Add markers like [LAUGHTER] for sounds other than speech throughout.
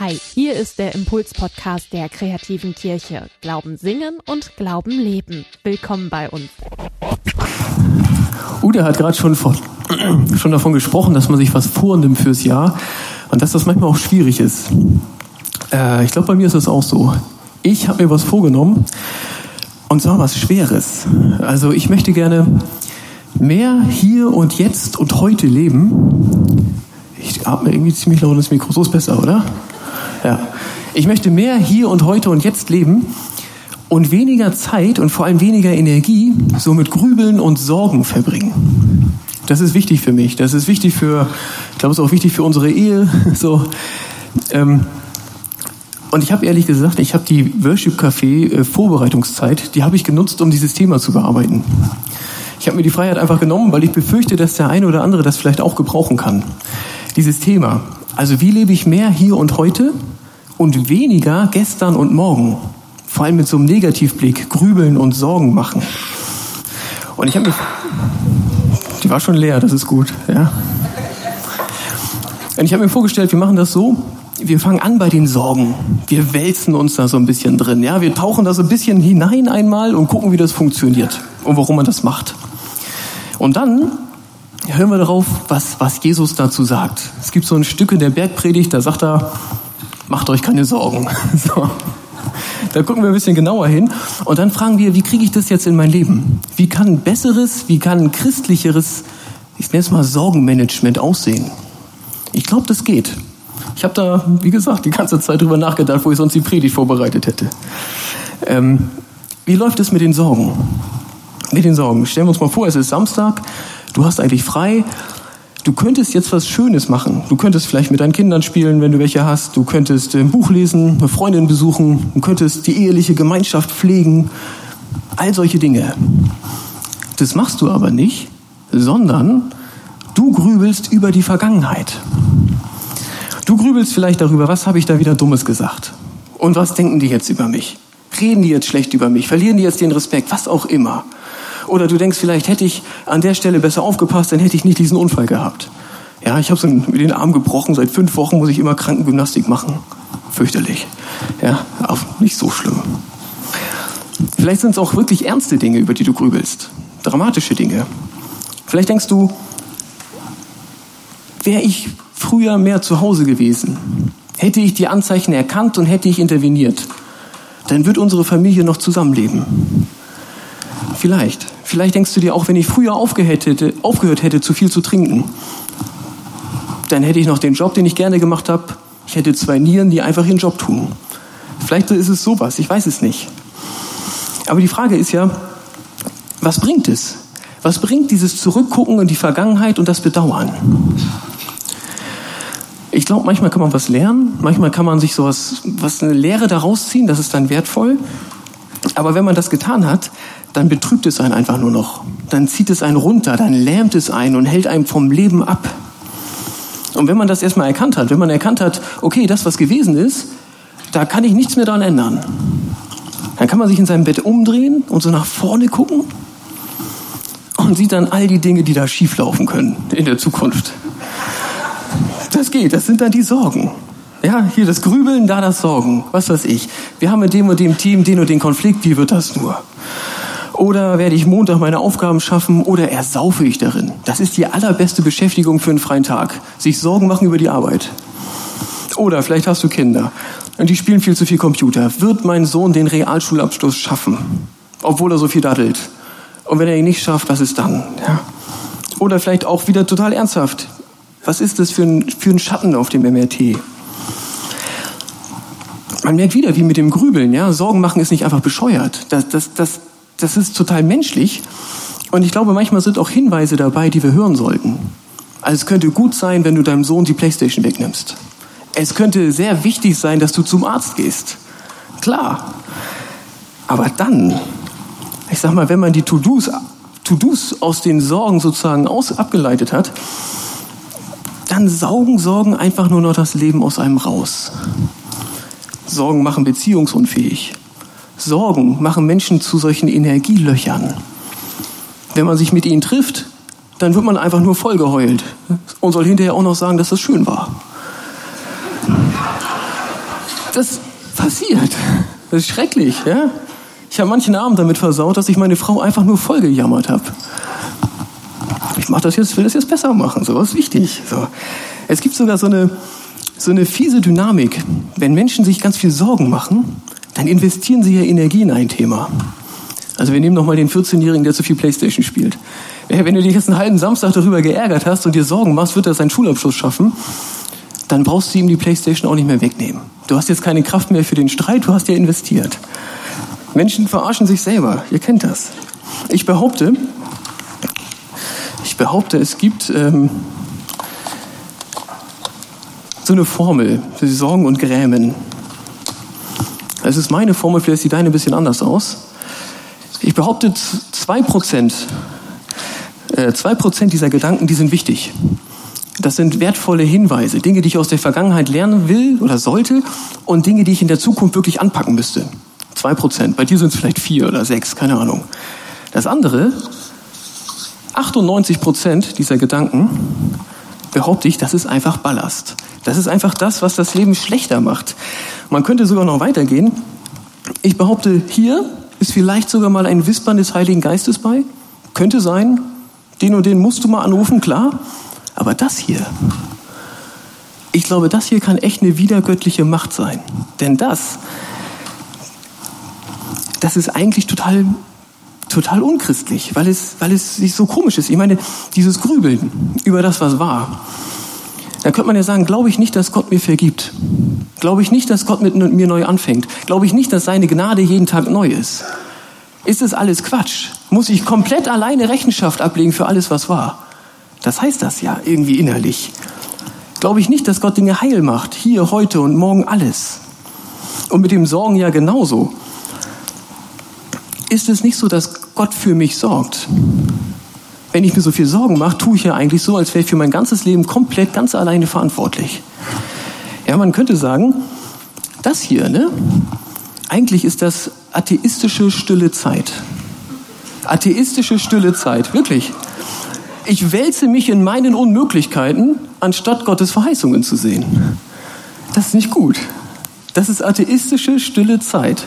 Hi, hier ist der Impuls-Podcast der kreativen Kirche. Glauben singen und Glauben leben. Willkommen bei uns. Ude hat gerade schon, [CLEARS THROAT] schon davon gesprochen, dass man sich was vornimmt fürs Jahr und dass das manchmal auch schwierig ist. Äh, ich glaube, bei mir ist das auch so. Ich habe mir was vorgenommen und zwar was Schweres. Also ich möchte gerne mehr hier und jetzt und heute leben. Ich atme irgendwie ziemlich laut ins Mikro. So ist besser, oder? Ja. Ich möchte mehr hier und heute und jetzt leben und weniger Zeit und vor allem weniger Energie so mit Grübeln und Sorgen verbringen. Das ist wichtig für mich. Das ist wichtig für, ich glaube, es ist auch wichtig für unsere Ehe. [LAUGHS] So. Ähm, und ich habe ehrlich gesagt, ich habe die Worship Café äh, Vorbereitungszeit, die habe ich genutzt, um dieses Thema zu bearbeiten. Ich habe mir die Freiheit einfach genommen, weil ich befürchte, dass der eine oder andere das vielleicht auch gebrauchen kann. Dieses Thema. Also wie lebe ich mehr hier und heute und weniger gestern und morgen. Vor allem mit so einem Negativblick, grübeln und Sorgen machen. Und ich habe mich, die war schon leer, das ist gut, ja. Und ich habe mir vorgestellt, wir machen das so, wir fangen an bei den Sorgen. Wir wälzen uns da so ein bisschen drin, ja. Wir tauchen da so ein bisschen hinein einmal und gucken, wie das funktioniert und warum man das macht. Und dann hören wir darauf, was, was Jesus dazu sagt. Es gibt so ein Stück in der Bergpredigt, da sagt er, macht euch keine Sorgen. [LAUGHS] So. Da gucken wir ein bisschen genauer hin und dann fragen wir, wie kriege ich das jetzt in mein Leben? Wie kann besseres, wie kann christlicheres, ich nenne es mal Sorgenmanagement aussehen? Ich glaube, das geht. Ich habe da, wie gesagt, die ganze Zeit drüber nachgedacht, wo ich sonst die Predigt vorbereitet hätte. Ähm, wie läuft es mit den Sorgen? Mit den Sorgen. Stellen wir uns mal vor, es ist Samstag, du hast eigentlich frei Du könntest jetzt was Schönes machen. Du könntest vielleicht mit deinen Kindern spielen, wenn du welche hast. Du könntest ein Buch lesen, eine Freundin besuchen. Du könntest die eheliche Gemeinschaft pflegen. All solche Dinge. Das machst du aber nicht, sondern du grübelst über die Vergangenheit. Du grübelst vielleicht darüber, was habe ich da wieder Dummes gesagt? Und was denken die jetzt über mich? Reden die jetzt schlecht über mich? Verlieren die jetzt den Respekt? Was auch immer. Oder du denkst, vielleicht hätte ich an der Stelle besser aufgepasst, dann hätte ich nicht diesen Unfall gehabt. Ja, ich habe so mit den Arm gebrochen. Seit fünf Wochen muss ich immer Krankengymnastik machen. Fürchterlich. Ja, auch nicht so schlimm. Vielleicht sind es auch wirklich ernste Dinge, über die du grübelst. Dramatische Dinge. Vielleicht denkst du, wäre ich früher mehr zu Hause gewesen, hätte ich die Anzeichen erkannt und hätte ich interveniert, dann wird unsere Familie noch zusammenleben. Vielleicht. Vielleicht denkst du dir auch, wenn ich früher aufgehört hätte, aufgehört hätte, zu viel zu trinken, dann hätte ich noch den Job, den ich gerne gemacht habe. Ich hätte zwei Nieren, die einfach ihren Job tun. Vielleicht ist es sowas, ich weiß es nicht. Aber die Frage ist ja, was bringt es? Was bringt dieses Zurückgucken in die Vergangenheit und das Bedauern? Ich glaube, manchmal kann man was lernen, manchmal kann man sich sowas, was eine Lehre daraus ziehen, das ist dann wertvoll. Aber wenn man das getan hat, dann betrübt es einen einfach nur noch. Dann zieht es einen runter, dann lähmt es einen und hält einen vom Leben ab. Und wenn man das erstmal erkannt hat, wenn man erkannt hat, okay, das, was gewesen ist, da kann ich nichts mehr daran ändern, dann kann man sich in seinem Bett umdrehen und so nach vorne gucken und sieht dann all die Dinge, die da schieflaufen können in der Zukunft. Das geht, das sind dann die Sorgen. Ja, hier das Grübeln, da das Sorgen, was weiß ich. Wir haben mit dem und dem Team den und den Konflikt, wie wird das nur? Oder werde ich Montag meine Aufgaben schaffen oder ersaufe ich darin? Das ist die allerbeste Beschäftigung für einen freien Tag. Sich Sorgen machen über die Arbeit. Oder vielleicht hast du Kinder und die spielen viel zu viel Computer. Wird mein Sohn den Realschulabschluss schaffen? Obwohl er so viel daddelt. Und wenn er ihn nicht schafft, was ist dann? Ja. Oder vielleicht auch wieder total ernsthaft. Was ist das für ein, für ein Schatten auf dem MRT? Man merkt wieder, wie mit dem Grübeln, ja. Sorgen machen ist nicht einfach bescheuert. Das, das, das, das ist total menschlich. Und ich glaube, manchmal sind auch Hinweise dabei, die wir hören sollten. Also es könnte gut sein, wenn du deinem Sohn die Playstation wegnimmst. Es könnte sehr wichtig sein, dass du zum Arzt gehst. Klar. Aber dann, ich sag mal, wenn man die To-Dos To-Dos aus den Sorgen sozusagen aus, abgeleitet hat, dann saugen Sorgen einfach nur noch das Leben aus einem raus. Sorgen machen beziehungsunfähig. Sorgen machen Menschen zu solchen Energielöchern. Wenn man sich mit ihnen trifft, dann wird man einfach nur vollgeheult und soll hinterher auch noch sagen, dass das schön war. Das passiert. Das ist schrecklich, ja? Ich habe manchen Abend damit versaut, dass ich meine Frau einfach nur vollgejammert habe. Ich mach das jetzt, will das jetzt besser machen, so ist wichtig. So. Es gibt sogar so eine, so eine fiese Dynamik. Wenn Menschen sich ganz viel Sorgen machen, dann investieren sie ja Energie in ein Thema. Also wir nehmen nochmal den 14-Jährigen, der zu viel Playstation spielt. Wenn du dich jetzt einen halben Samstag darüber geärgert hast und dir Sorgen machst, wird er seinen Schulabschluss schaffen, dann brauchst du ihm die Playstation auch nicht mehr wegnehmen. Du hast jetzt keine Kraft mehr für den Streit, du hast ja investiert. Menschen verarschen sich selber, ihr kennt das. Ich behaupte, ich behaupte, es gibt ähm, so eine Formel für Sorgen und Grämen. Es ist meine Formel, vielleicht sieht deine ein bisschen anders aus. Ich behaupte, zwei Prozent, äh, zwei Prozent dieser Gedanken, die sind wichtig. Das sind wertvolle Hinweise, Dinge, die ich aus der Vergangenheit lernen will oder sollte und Dinge, die ich in der Zukunft wirklich anpacken müsste. Zwei Prozent. Bei dir sind es vielleicht vier oder sechs, keine Ahnung. Das andere, 98 Prozent dieser Gedanken, behaupte ich, das ist einfach Ballast. Das ist einfach das, was das Leben schlechter macht. Man könnte sogar noch weitergehen. Ich behaupte, hier ist vielleicht sogar mal ein Wispern des Heiligen Geistes bei. Könnte sein. Den und den musst du mal anrufen, klar. Aber das hier, ich glaube, das hier kann echt eine wiedergöttliche Macht sein. Denn das, das ist eigentlich total, total unchristlich, weil es, weil es so komisch ist. Ich meine, dieses Grübeln über das, was war. Da könnte man ja sagen, glaube ich nicht, dass Gott mir vergibt. Glaube ich nicht, dass Gott mit mir neu anfängt. Glaube ich nicht, dass seine Gnade jeden Tag neu ist. Ist es alles Quatsch? Muss ich komplett alleine Rechenschaft ablegen für alles, was war? Das heißt das ja irgendwie innerlich. Glaube ich nicht, dass Gott Dinge heil macht, hier, heute und morgen alles. Und mit dem Sorgen ja genauso. Ist es nicht so, dass Gott für mich sorgt? Wenn ich mir so viel Sorgen mache, tue ich ja eigentlich so, als wäre ich für mein ganzes Leben komplett ganz alleine verantwortlich. Ja, man könnte sagen, das hier, ne? Eigentlich ist das atheistische stille Zeit. Atheistische stille Zeit, wirklich. Ich wälze mich in meinen Unmöglichkeiten, anstatt Gottes Verheißungen zu sehen. Das ist nicht gut. Das ist atheistische, stille Zeit.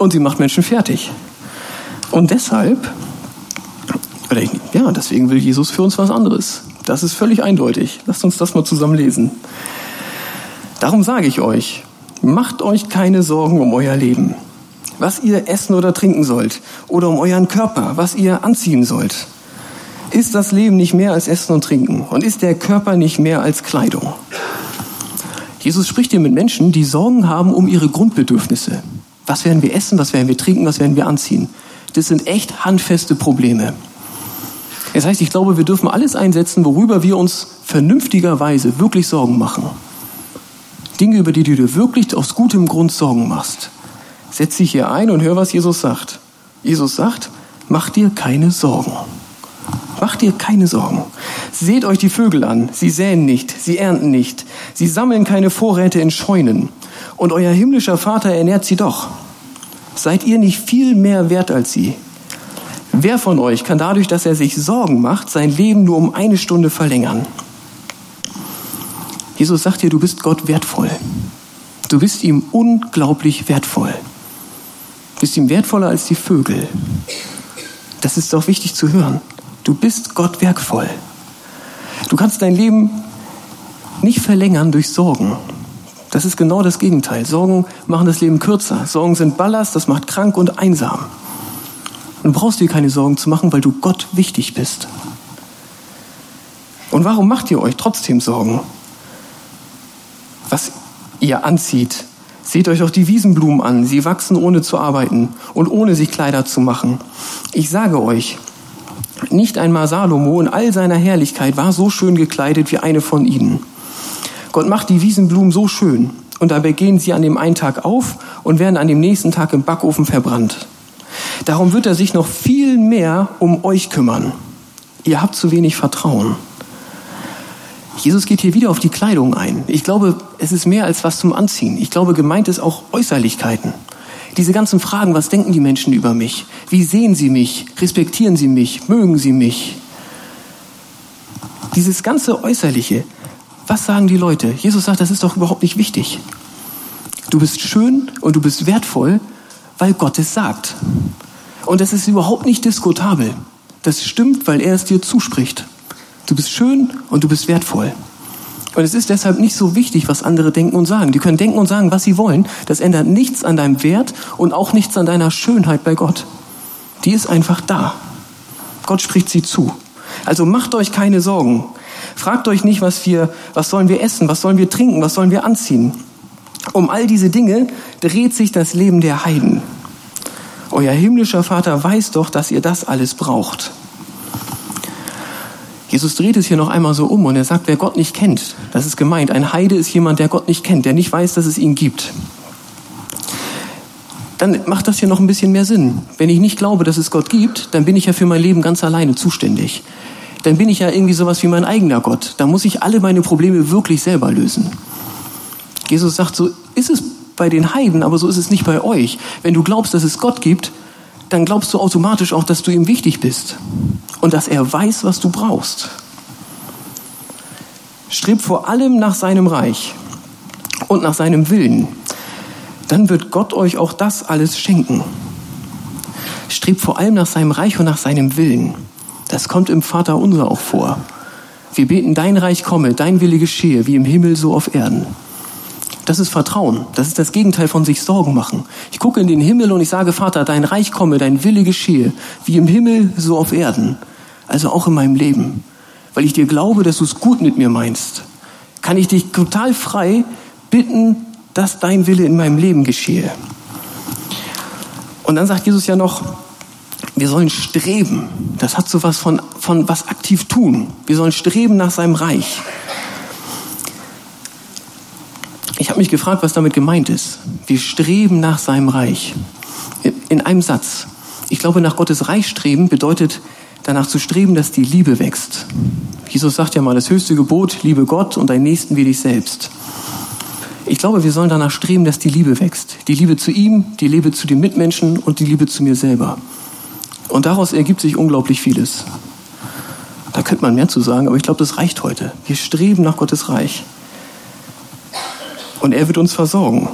Und sie macht Menschen fertig. Und deshalb, ja, deswegen will Jesus für uns was anderes. Das ist völlig eindeutig. Lasst uns das mal zusammen lesen. Darum sage ich euch, macht euch keine Sorgen um euer Leben, was ihr essen oder trinken sollt, oder um euren Körper, was ihr anziehen sollt. Ist das Leben nicht mehr als Essen und Trinken? Und ist der Körper nicht mehr als Kleidung? Jesus spricht hier mit Menschen, die Sorgen haben um ihre Grundbedürfnisse. Was werden wir essen? Was werden wir trinken? Was werden wir anziehen? Das sind echt handfeste Probleme. Das heißt, ich glaube, wir dürfen alles einsetzen, worüber wir uns vernünftigerweise wirklich Sorgen machen. Dinge, über die du dir wirklich aus gutem Grund Sorgen machst. Setz dich hier ein und hör, was Jesus sagt. Jesus sagt, mach dir keine Sorgen. Macht dir keine Sorgen. Seht euch die Vögel an. Sie säen nicht, sie ernten nicht, sie sammeln keine Vorräte in Scheunen. Und euer himmlischer Vater ernährt sie doch. Seid ihr nicht viel mehr wert als sie? Wer von euch kann dadurch, dass er sich Sorgen macht, sein Leben nur um eine Stunde verlängern? Jesus sagt dir, du bist Gott wertvoll. Du bist ihm unglaublich wertvoll. Du bist ihm wertvoller als die Vögel. Das ist doch wichtig zu hören. Du bist Gott werkvoll. Du kannst dein Leben nicht verlängern durch Sorgen. Das ist genau das Gegenteil. Sorgen machen das Leben kürzer. Sorgen sind Ballast, das macht krank und einsam. Du brauchst dir keine Sorgen zu machen, weil du Gott wichtig bist. Und warum macht ihr euch trotzdem Sorgen? Was ihr anzieht. Seht euch doch die Wiesenblumen an. Sie wachsen ohne zu arbeiten und ohne sich Kleider zu machen. Ich sage euch, nicht einmal Salomo in all seiner Herrlichkeit war so schön gekleidet wie eine von ihnen. Gott macht die Wiesenblumen so schön und dabei gehen sie an dem einen Tag auf und werden an dem nächsten Tag im Backofen verbrannt. Darum wird er sich noch viel mehr um euch kümmern. Ihr habt zu wenig Vertrauen. Jesus geht hier wieder auf die Kleidung ein. Ich glaube, es ist mehr als was zum Anziehen. Ich glaube, gemeint ist auch Äußerlichkeiten. Diese ganzen Fragen, was denken die Menschen über mich? Wie sehen sie mich? Respektieren sie mich? Mögen sie mich? Dieses ganze Äußerliche, was sagen die Leute? Jesus sagt, das ist doch überhaupt nicht wichtig. Du bist schön und du bist wertvoll, weil Gott es sagt. Und das ist überhaupt nicht diskutabel. Das stimmt, weil er es dir zuspricht. Du bist schön und du bist wertvoll. Und es ist deshalb nicht so wichtig, was andere denken und sagen. Die können denken und sagen, was sie wollen. Das ändert nichts an deinem Wert und auch nichts an deiner Schönheit bei Gott. Die ist einfach da. Gott spricht sie zu. Also macht euch keine Sorgen. Fragt euch nicht, was wir, was sollen wir essen, was sollen wir trinken, was sollen wir anziehen. Um all diese Dinge dreht sich das Leben der Heiden. Euer himmlischer Vater weiß doch, dass ihr das alles braucht. Jesus dreht es hier noch einmal so um und er sagt, wer Gott nicht kennt, das ist gemeint. Ein Heide ist jemand, der Gott nicht kennt, der nicht weiß, dass es ihn gibt. Dann macht das hier noch ein bisschen mehr Sinn. Wenn ich nicht glaube, dass es Gott gibt, dann bin ich ja für mein Leben ganz alleine zuständig. Dann bin ich ja irgendwie sowas wie mein eigener Gott. Da muss ich alle meine Probleme wirklich selber lösen. Jesus sagt, so ist es bei den Heiden, aber so ist es nicht bei euch. Wenn du glaubst, dass es Gott gibt, dann glaubst du automatisch auch, dass du ihm wichtig bist und dass er weiß, was du brauchst. Strebt vor allem nach seinem Reich und nach seinem Willen. Dann wird Gott euch auch das alles schenken. Strebt vor allem nach seinem Reich und nach seinem Willen. Das kommt im Vater unser auch vor. Wir beten, dein Reich komme, dein Wille geschehe, wie im Himmel so auf Erden. Das ist Vertrauen. Das ist das Gegenteil von sich Sorgen machen. Ich gucke in den Himmel und ich sage, Vater, dein Reich komme, dein Wille geschehe, wie im Himmel, so auf Erden. Also auch in meinem Leben. Weil ich dir glaube, dass du es gut mit mir meinst. Kann ich dich total frei bitten, dass dein Wille in meinem Leben geschehe. Und dann sagt Jesus ja noch, wir sollen streben. Das hat so was von, von was aktiv tun. Wir sollen streben nach seinem Reich. Ich habe mich gefragt, was damit gemeint ist. Wir streben nach seinem Reich. In einem Satz. Ich glaube, nach Gottes Reich streben bedeutet danach zu streben, dass die Liebe wächst. Jesus sagt ja mal, das höchste Gebot, liebe Gott und deinen Nächsten wie dich selbst. Ich glaube, wir sollen danach streben, dass die Liebe wächst. Die Liebe zu ihm, die Liebe zu den Mitmenschen und die Liebe zu mir selber. Und daraus ergibt sich unglaublich vieles. Da könnte man mehr zu sagen, aber ich glaube, das reicht heute. Wir streben nach Gottes Reich und er wird uns versorgen.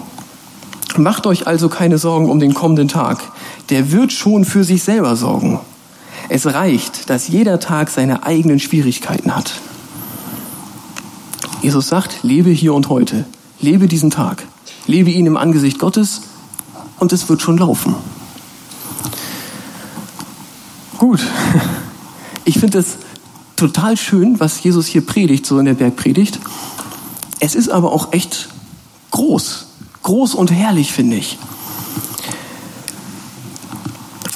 Macht euch also keine Sorgen um den kommenden Tag. Der wird schon für sich selber sorgen. Es reicht, dass jeder Tag seine eigenen Schwierigkeiten hat. Jesus sagt, lebe hier und heute. Lebe diesen Tag. Lebe ihn im Angesicht Gottes und es wird schon laufen. Gut. [LAUGHS] Ich finde es total schön, was Jesus hier predigt, so in der Bergpredigt. Es ist aber auch echt groß. Groß und herrlich, finde ich.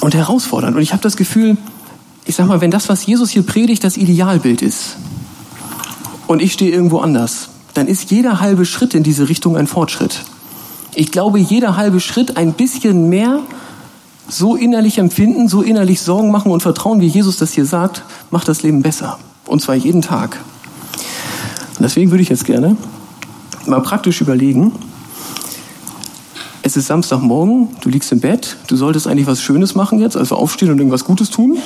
Und herausfordernd. Und ich habe das Gefühl, ich sag mal, wenn das, was Jesus hier predigt, das Idealbild ist, und ich stehe irgendwo anders, dann ist jeder halbe Schritt in diese Richtung ein Fortschritt. Ich glaube, jeder halbe Schritt ein bisschen mehr so innerlich empfinden, so innerlich Sorgen machen und vertrauen, wie Jesus das hier sagt, macht das Leben besser. Und zwar jeden Tag. Und deswegen würde ich jetzt gerne mal praktisch überlegen. Es ist Samstagmorgen, du liegst im Bett, du solltest eigentlich was Schönes machen jetzt, also aufstehen und irgendwas Gutes tun.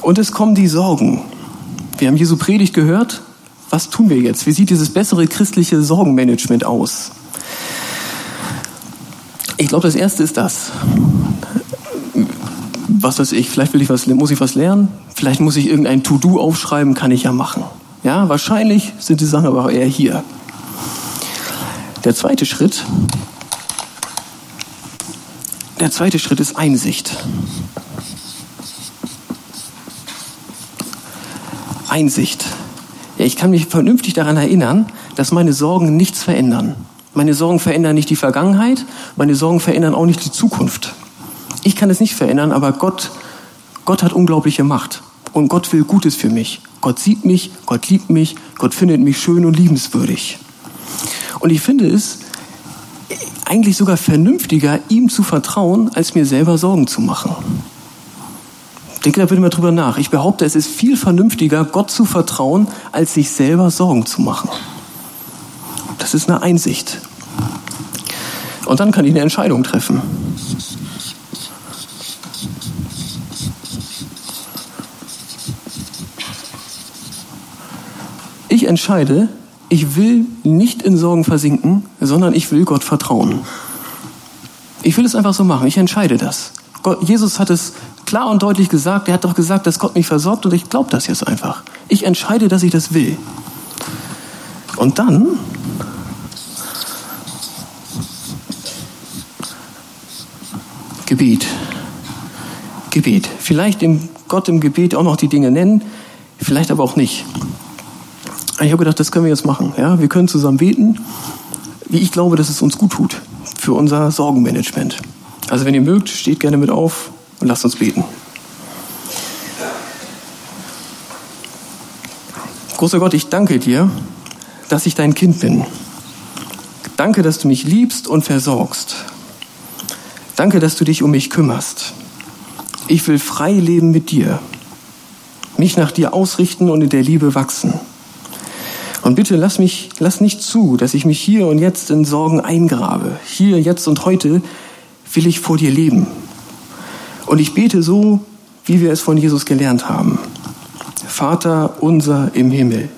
Und es kommen die Sorgen. Wir haben Jesu Predigt gehört. Was tun wir jetzt? Wie sieht dieses bessere christliche Sorgenmanagement aus? Ich glaube, das erste ist das. Was weiß ich, vielleicht will ich was, muss ich was lernen, vielleicht muss ich irgendein To-Do aufschreiben, kann ich ja machen. Ja, wahrscheinlich sind die Sachen aber eher hier. Der zweite Schritt, der zweite Schritt ist Einsicht. Einsicht. Ja, ich kann mich vernünftig daran erinnern, dass meine Sorgen nichts verändern. Meine Sorgen verändern nicht die Vergangenheit, meine Sorgen verändern auch nicht die Zukunft. Ich kann es nicht verändern, aber Gott, Gott hat unglaubliche Macht. Und Gott will Gutes für mich. Gott sieht mich, Gott liebt mich, Gott findet mich schön und liebenswürdig. Und ich finde es eigentlich sogar vernünftiger, ihm zu vertrauen, als mir selber Sorgen zu machen. Denke da bitte mal drüber nach. Ich behaupte, es ist viel vernünftiger, Gott zu vertrauen, als sich selber Sorgen zu machen. Das ist eine Einsicht. Und dann kann ich eine Entscheidung treffen. Ich entscheide, ich will nicht in Sorgen versinken, sondern ich will Gott vertrauen. Ich will es einfach so machen. Ich entscheide das. Gott, Jesus hat es klar und deutlich gesagt. Er hat doch gesagt, dass Gott mich versorgt und ich glaube das jetzt einfach. Ich entscheide, dass ich das will. Und dann Gebet. Gebet. Vielleicht dem Gott im Gebet auch noch die Dinge nennen, vielleicht aber auch nicht. Ich habe gedacht, das können wir jetzt machen. Ja, wir können zusammen beten, wie ich glaube, dass es uns gut tut für unser Sorgenmanagement. Also wenn ihr mögt, steht gerne mit auf und lasst uns beten. Großer Gott, ich danke dir, dass ich dein Kind bin. Danke, dass du mich liebst und versorgst. Danke, dass du dich um mich kümmerst. Ich will frei leben mit dir, mich nach dir ausrichten und in der Liebe wachsen. Und bitte lass mich, lass nicht zu, dass ich mich hier und jetzt in Sorgen eingrabe. Hier, jetzt und heute will ich vor dir leben. Und ich bete so, wie wir es von Jesus gelernt haben. Vater unser im Himmel